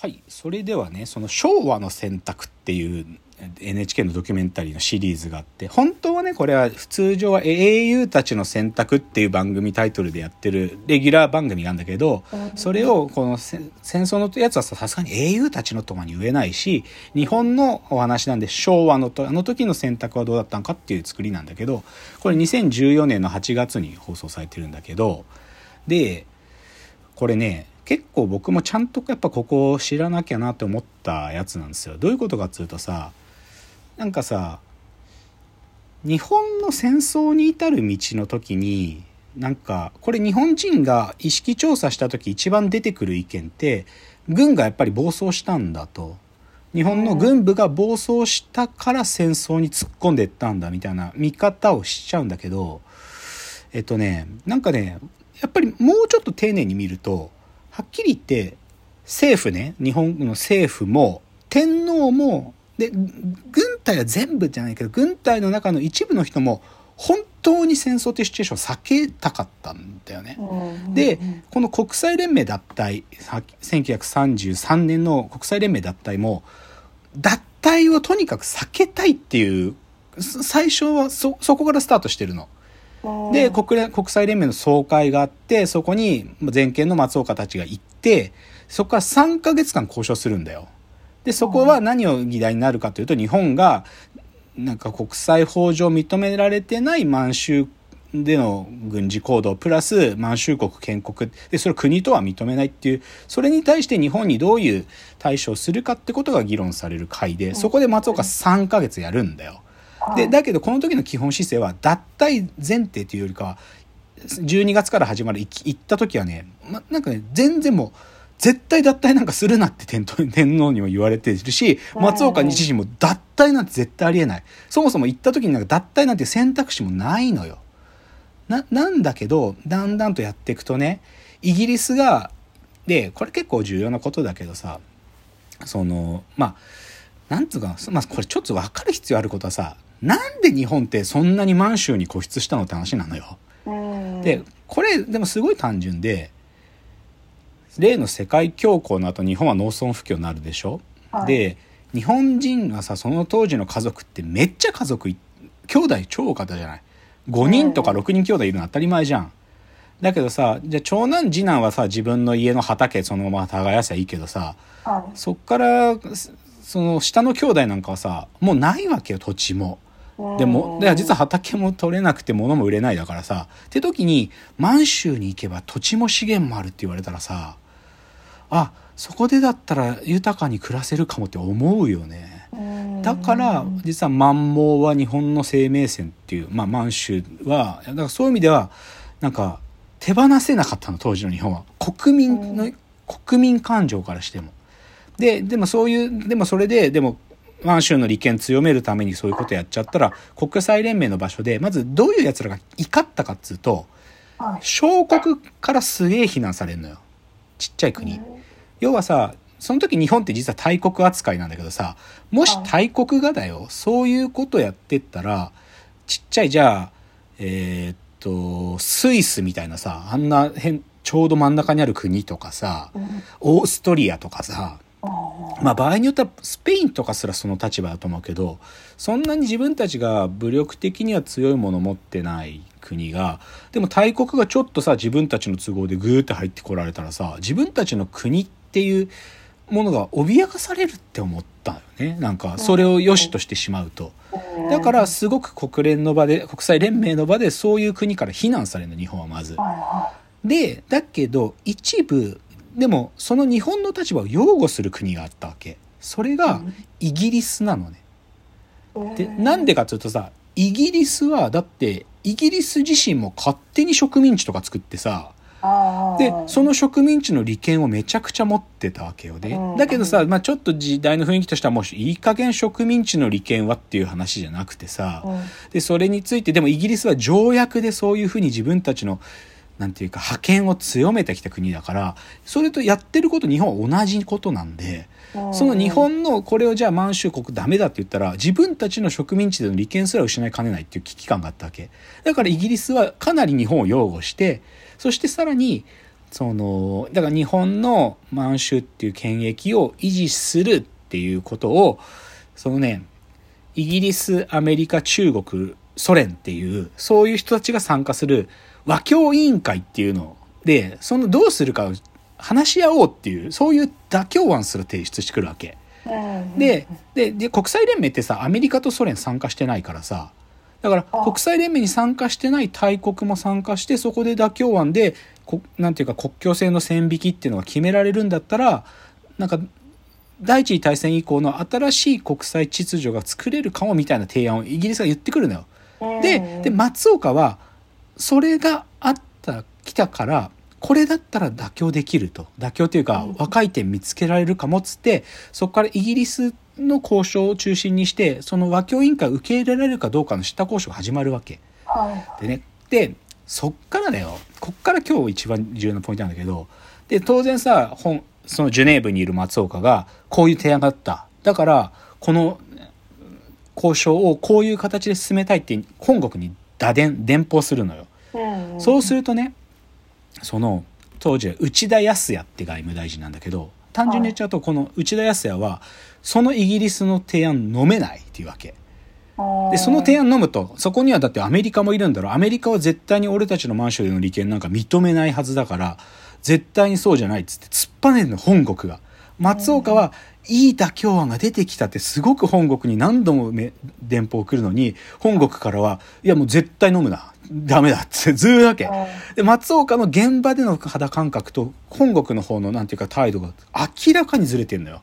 はいそれではねその昭和の選択っていう NHK のドキュメンタリーのシリーズがあって本当はねこれは通常は英雄たちの選択っていう番組タイトルでやってるレギュラー番組があるんだけどそれをこの戦争のやつはさすがに英雄たちのとかに言えないし日本のお話なんで昭和のとあの時の選択はどうだったのかっていう作りなんだけどこれ2014年の8月に放送されてるんだけどでこれね結構僕もちゃんとやっぱここを知らなきゃなって思ったやつなんですよ。どういうことかっつうとさなんかさ日本の戦争に至る道の時になんかこれ日本人が意識調査した時一番出てくる意見って軍がやっぱり暴走したんだと日本の軍部が暴走したから戦争に突っ込んでったんだみたいな見方をしちゃうんだけどえっとねなんかねやっぱりもうちょっと丁寧に見るとはっきり言って政府ね日本の政府も天皇もで軍隊は全部じゃないけど軍隊の中の一部の人も本当に戦争っていうシチュエーションを避けたかったんだよね。でこの国際連盟脱退1933年の国際連盟脱退も脱退をとにかく避けたいっていう最初はそそこからスタートしてるの。で国連国際連盟の総会があってそこに全権の松岡たちが行ってそこから3ヶ月間交渉するんだよ。でそこは何を議題になるかというと日本がなんか国際法上認められてない満州での軍事行動プラス満州国建国でそれを国とは認めないっていうそれに対して日本にどういう対処をするかってことが議論される会でそこで松岡3ヶ月やるんだよ。でだけどこの時の基本姿勢は脱退前提というよりかは12月から始まる行った時はね、ま、なんかね全然もう絶対脱退なんかするなって天 天皇にも言われてるし松岡日時も脱退なんて絶対ありえない。そもそも行った時になんか脱退なんて選択肢もないのよ。ななんだけどだんだんとやっていくとねイギリスがでこれ結構重要なことだけどさそのまあなんつうか、まあ、これちょっと分かる必要あることはさなんで日本ってそんなに満州に固執したのって話なのよ。でこれでもすごい単純で例の世界恐慌の後日本は農村不況になるでしょ、はい、で日本人はさその当時の家族ってめっちゃ家族兄弟超多かったじゃない？5人とか6人兄弟いるの当たり前じゃん。だけどさじゃあ長男次男はさ自分の家の畑そのまま耕せばいいけどさ、はい、そっからその下の兄弟なんかはさもうないわけよ土地も。でもで実は畑も取れなくて物も売れないだからさって時に満州に行けば土地も資源もあるって言われたらさあそこでだったら豊かに暮らせるかもって思うよね。だから実は満蒙は日本の生命線っていう、まあ、満州はだからそういう意味ではなんか手放せなかったの当時の日本は国民の国民感情からしても。ででもそういうでもそれででも満州の利権強めるためにそういうことやっちゃったら国際連盟の場所でまずどういうやつらが怒ったかっつうと小国からすげえ非難されるのよ。ちっちゃい国。要はさその時日本って実は大国扱いなんだけどさもし大国がだよそういうことやってったらちっちゃいじゃあえー、っとスイスみたいなさあんな変ちょうど真ん中にある国とかさオーストリアとかさまあ場合によってはスペインとかすらその立場だと思うけどそんなに自分たちが武力的には強いものを持ってない国がでも大国がちょっとさ自分たちの都合でグーって入ってこられたらさ自分たちの国っていうものが脅かされるって思ったよね。なんかそれを良しとしてしまうと。だからすごく国連の場で国際連盟の場でそういう国から非難されるの日本はまず。でだけど一部でもその日本の立場を擁護する国があったわけ。それがイギリスなのね。でなんでかっていうとさイギリスはだってイギリス自身も勝手に植民地とか作ってさでその植民地の利権をめちゃくちゃ持ってたわけよね。だけどさ、まあ、ちょっと時代の雰囲気としてはもういい加減植民地の利権はっていう話じゃなくてさでそれについてでもイギリスは条約でそういうふうに自分たちのなんていうか覇権を強めてきた国だからそれとやってること日本は同じことなんでその日本のこれをじゃあ満州国ダメだって言ったら自分たちの植民地での利権すら失いかねないっていう危機感があったわけ。だからイギリスはかなり日本を擁護してそしてさらにそのだから日本の満州っていう権益を維持するっていうことをそのねイギリスアメリカ中国ソ連っていうそういう人たちが参加する和教委員会っていうのでそのどうするかを話し合おうっていうそういう妥協案すら提出してくるわけ。ででで国際連盟ってさアメリカとソ連参加してないからさだから国際連盟に参加してない大国も参加してそこで妥協案でこなんていうか国境線の線引きっていうのが決められるんだったらなんか第一次大戦以降の新しい国際秩序が作れるかもみたいな提案をイギリスが言ってくるのよ。でで松岡はそれがあった来たからこれだったら妥協できると。妥協というか若い点見つけられるかもっつってそこからイギリスの交渉を中心にしてその和教委員会を受け入れられるかどうかの下交渉が始まるわけ。でねでそっからだよ。こっから今日一番重要なポイントなんだけどで当然さ本そのジュネーブにいる松岡がこういう提案があった。だからこの交渉をこういう形で進めたいって本国に打電電報するのよ。そうするとねその当時は内田康也って外務大臣なんだけど単純に言っちゃうとこの内田康也はそのイギリスの提案飲めないっていうわけ。でその提案飲むとそこにはだってアメリカもいるんだろうアメリカは絶対に俺たちの満州での利権なんか認めないはずだから絶対にそうじゃないっつって突っぱねるの本国が。松岡はいい妥協案が出てきたってすごく本国に何度も電報来るのに本国からはいやもう絶対飲むなダメだってずるわけ。で松岡の現場での肌感覚と本国の方のなんていうか態度が明らかにずれてるのよ。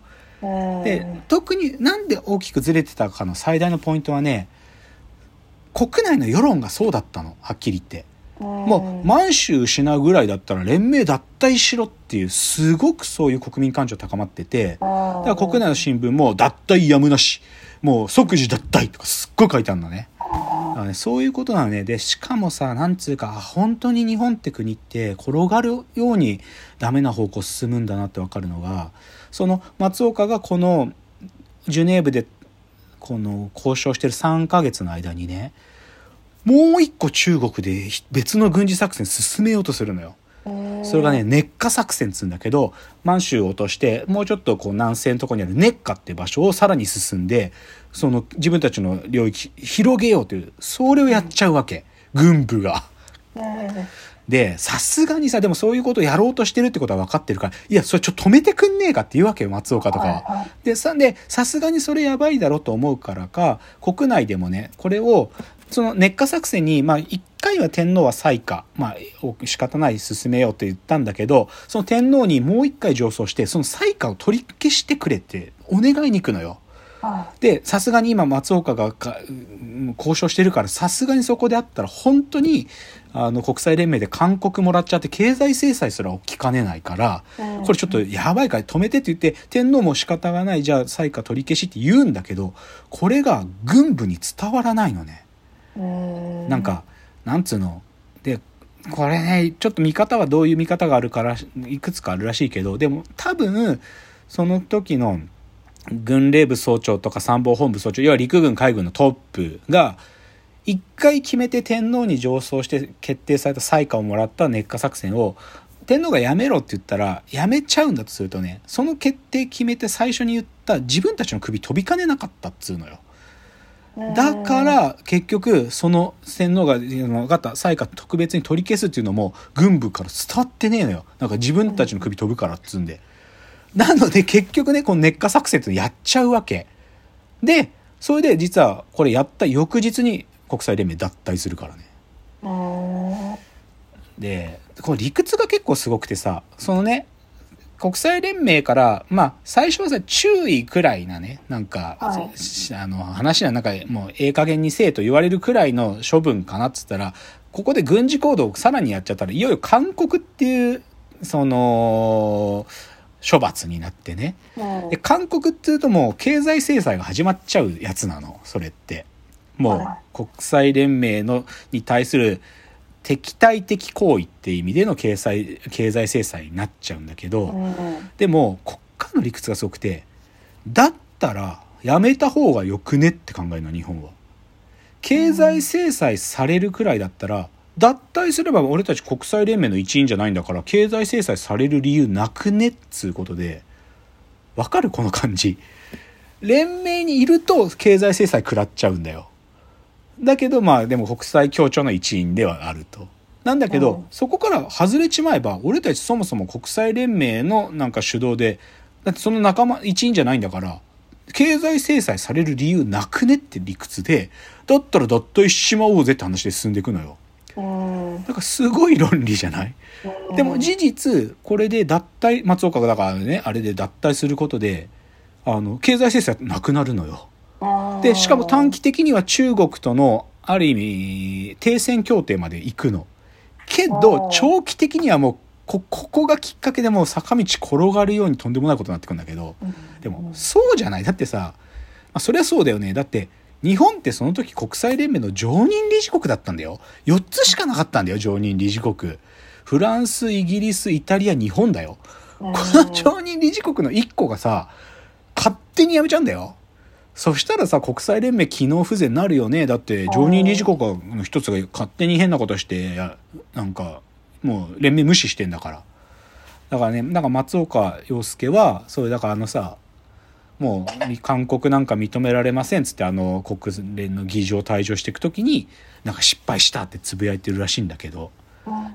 で特になんで大きくずれてたかの最大のポイントはね国内の世論がそうだったのはっきり言って。もう満州失うぐらいだったら連盟脱退しろっていうすごくそういう国民感情高まっててだから国内の新聞も脱退やむなしもう即時脱退とかすっごい書いてあるのね。ねそういうことなのね。で、しかもさ、なんつうか、本当に日本って国って転がるようにダメな方向進むんだなってわかるのが、その松岡がこのジュネーブでこの交渉してる3ヶ月の間にね、もう一個中国で別の軍事作戦進めようとするのよ。それがね、熱火作戦っつうんだけど、満州を落として、もうちょっとこう南西のところにある熱火って場所をさらに進んで、その自分たちの領域広げようという、それをやっちゃうわけ。軍部が。で、さすがにさ、でもそういうことをやろうとしてるってことは分かってるから、いや、それちょっと止めてくんねえかって言うわけよ、松岡とかは。で、さ、で、さすがにそれやばいだろうと思うからか、国内でもね、これを、その熱火作戦に、まあ、一回は天皇は採火、まあ、仕方ない進めようと言ったんだけど、その天皇にもう一回上奏して、その採火を取り消してくれってお願いに行くのよ。で、さすがに今松岡が交渉してるから、さすがにそこであったら本当に、あの、国際連盟で勧告もらっちゃって経済制裁すら起きかねないから、これちょっとやばいから止めてって言って、天皇も仕方がない、じゃあ採火取り消しって言うんだけど、これが軍部に伝わらないのね。なんか、なんつうの？で、これね、ちょっと見方はどういう見方があるから、いくつかあるらしいけど、でも多分、その時の軍令部総長とか参謀本部総長、要は陸軍海軍のトップが、一回決めて天皇に上奏して決定された採火をもらった熱火作戦を、天皇がやめろって言ったら、やめちゃうんだとするとね、その決定決めて最初に言った自分たちの首飛びかねなかったっつうのよ。だから結局その洗脳が分かった。採火特別に取り消すっていうのも軍部から伝わってねえのよ。なんか自分たちの首飛ぶからっつうんで。なので結局ねこの熱火作戦ってやっちゃうわけ。でそれで実はこれやった翌日に国際連盟脱退するからね。でこの理屈が結構すごくてさそのね国際連盟から、まあ、最初はさ、注意くらいなね、なんか、はい、あの、話はなんか、もう、ええ加減にせえと言われるくらいの処分かなっつったら、ここで軍事行動をさらにやっちゃったら、いよいよ韓国っていう、その、処罰になってね。で、韓国っていうともう、経済制裁が始まっちゃうやつなの、それって。もう、国際連盟の、に対する、敵対的行為って意味での経済経済制裁になっちゃうんだけど、うん、でも国家の理屈がすごくてだったらやめた方がよくねって考えるの日本は。経済制裁されるくらいだったら脱退すれば俺たち国際連盟の一員じゃないんだから経済制裁される理由なくねっつうことでわかる？この感じ。連盟にいると経済制裁食らっちゃうんだよだけどまあでも国際協調の一員ではあると。なんだけど、うん。そこから外れちまえば俺たちそもそも国際連盟のなんか主導でだってその仲間一員じゃないんだから経済制裁される理由なくねって理屈でだったら脱退しちまおうぜって話で進んでいくのよ。うん。だからすごい論理じゃない？でも事実これで脱退松岡がだからねあれで脱退することであの経済制裁なくなるのよでしかも短期的には中国とのある意味停戦協定まで行くの。けど長期的にはもうこここがきっかけでもう坂道転がるようにとんでもないことになってくるんだけど。でもそうじゃない。だってさ、まあ、そりゃそうだよね。だって日本ってその時国際連盟の常任理事国だったんだよ。4つしかなかったんだよ常任理事国。フランスイギリスイタリア日本だよ。この常任理事国の1個がさ勝手にやめちゃうんだよそしたらさ国際連盟機能不全になるよね。だって常任理事国の一つが勝手に変なことしてやなんかもう連盟無視してんだから。だからねなんか松岡洋介はそれだからあのさもう韓国なんか認められませんっつってあの国連の議場退場していく時になんか失敗したってつぶやいてるらしいんだけど。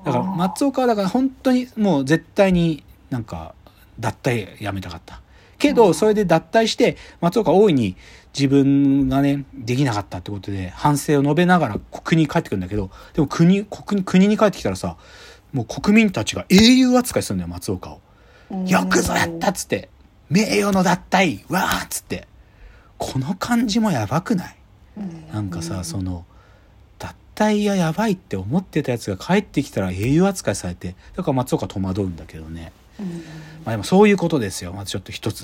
だから松岡はだから本当にもう絶対になんか脱退やめたかったけどそれで脱退して松岡大いに自分がねできなかったってことで反省を述べながら国に帰ってくるんだけどでも国国国に帰ってきたらさもう国民たちが英雄扱いするんだよ松岡を。よくぞやったっつって。名誉の脱退わーっつって。この感じもやばくない？なんかさその脱退がやばいって思ってたやつが帰ってきたら英雄扱いされてだから松岡戸惑うんだけどね。まあでもそういうことですよ。まずちょっと一つ